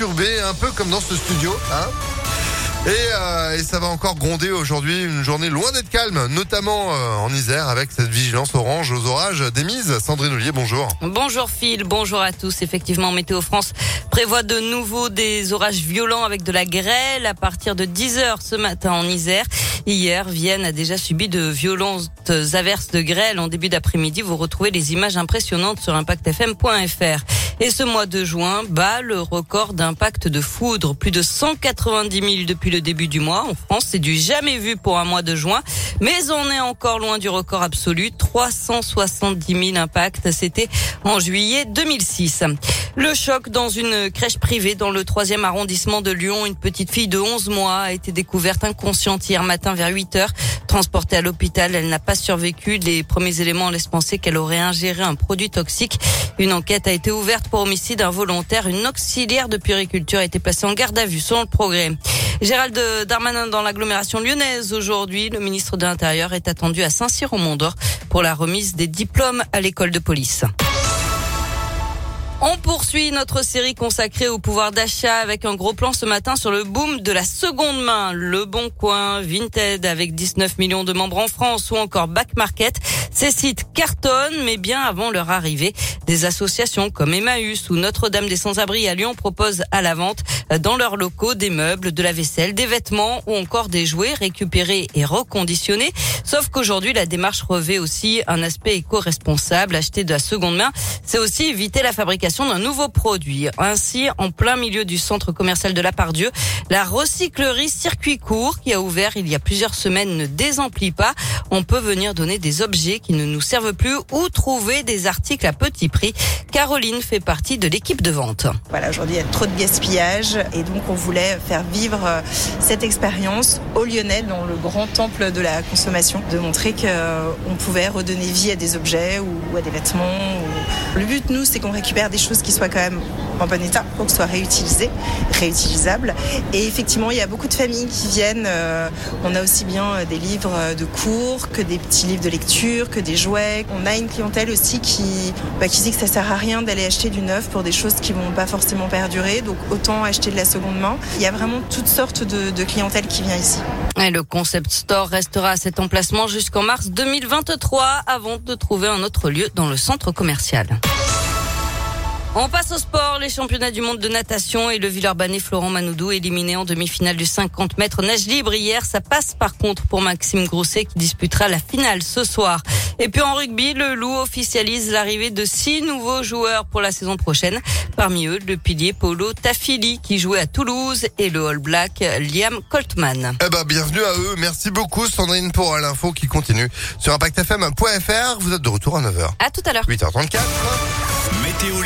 un peu comme dans ce studio. Hein et, euh, et, ça va encore gronder aujourd'hui, une journée loin d'être calme, notamment euh, en Isère avec cette vigilance orange aux orages démise. Sandrine Ollier, bonjour. Bonjour Phil, bonjour à tous. Effectivement, Météo France prévoit de nouveau des orages violents avec de la grêle à partir de 10h ce matin en Isère. Hier, Vienne a déjà subi de violentes averses de grêle en début d'après-midi. Vous retrouvez les images impressionnantes sur impactfm.fr. Et ce mois de juin bat le record d'impact de foudre. Plus de 190 000 depuis le début du mois. En France, c'est du jamais vu pour un mois de juin. Mais on est encore loin du record absolu. 370 000 impacts. C'était en juillet 2006. Le choc dans une crèche privée dans le troisième arrondissement de Lyon. Une petite fille de 11 mois a été découverte inconsciente hier matin vers 8 heures. Transportée à l'hôpital, elle n'a pas survécu. Les premiers éléments laissent penser qu'elle aurait ingéré un produit toxique. Une enquête a été ouverte pour homicide involontaire. Une auxiliaire de puriculture a été placée en garde à vue selon le progrès. Gérald Darmanin dans l'agglomération lyonnaise aujourd'hui. Le ministre de l'Intérieur est attendu à Saint-Cyr au Mont-d'Or pour la remise des diplômes à l'école de police. On poursuit notre série consacrée au pouvoir d'achat avec un gros plan ce matin sur le boom de la seconde main. Le Bon Coin, Vinted avec 19 millions de membres en France ou encore Back Market. Ces sites cartonnent, mais bien avant leur arrivée, des associations comme Emmaüs ou Notre-Dame des Sans-Abri à Lyon proposent à la vente dans leurs locaux des meubles, de la vaisselle, des vêtements ou encore des jouets récupérés et reconditionnés. Sauf qu'aujourd'hui, la démarche revêt aussi un aspect éco-responsable. Acheter de la seconde main, c'est aussi éviter la fabrication d'un nouveau produit. Ainsi, en plein milieu du centre commercial de la Pardieu, la recyclerie circuit court qui a ouvert il y a plusieurs semaines ne désemplit pas. On peut venir donner des objets qui ne nous servent plus ou trouver des articles à petit prix. Caroline fait partie de l'équipe de vente. Voilà, aujourd'hui il y a trop de gaspillage et donc on voulait faire vivre euh, cette expérience au Lyonnais dans le grand temple de la consommation, de montrer qu'on euh, pouvait redonner vie à des objets ou à des vêtements. Le but, nous, c'est qu'on récupère choses qui soient quand même en bon état pour que ce soit réutilisé, réutilisable. Et effectivement, il y a beaucoup de familles qui viennent. Euh, on a aussi bien des livres de cours que des petits livres de lecture, que des jouets. On a une clientèle aussi qui, bah, qui dit que ça sert à rien d'aller acheter du neuf pour des choses qui vont pas forcément perdurer. Donc autant acheter de la seconde main. Il y a vraiment toutes sortes de, de clientèle qui vient ici. Le concept store restera à cet emplacement jusqu'en mars 2023 avant de trouver un autre lieu dans le centre commercial. On passe au sport, les championnats du monde de natation et le Villeurbanais Florent Manoudou éliminé en demi-finale du 50 mètres nage libre hier. Ça passe par contre pour Maxime Grosset qui disputera la finale ce soir. Et puis en rugby, le Loup officialise l'arrivée de six nouveaux joueurs pour la saison prochaine. Parmi eux, le pilier Polo Tafili qui jouait à Toulouse et le All Black Liam Coltman. Eh ben, bienvenue à eux. Merci beaucoup Sandrine pour l'info qui continue sur impactfm.fr. Vous êtes de retour à 9h. À tout à l'heure. 8h34. Météo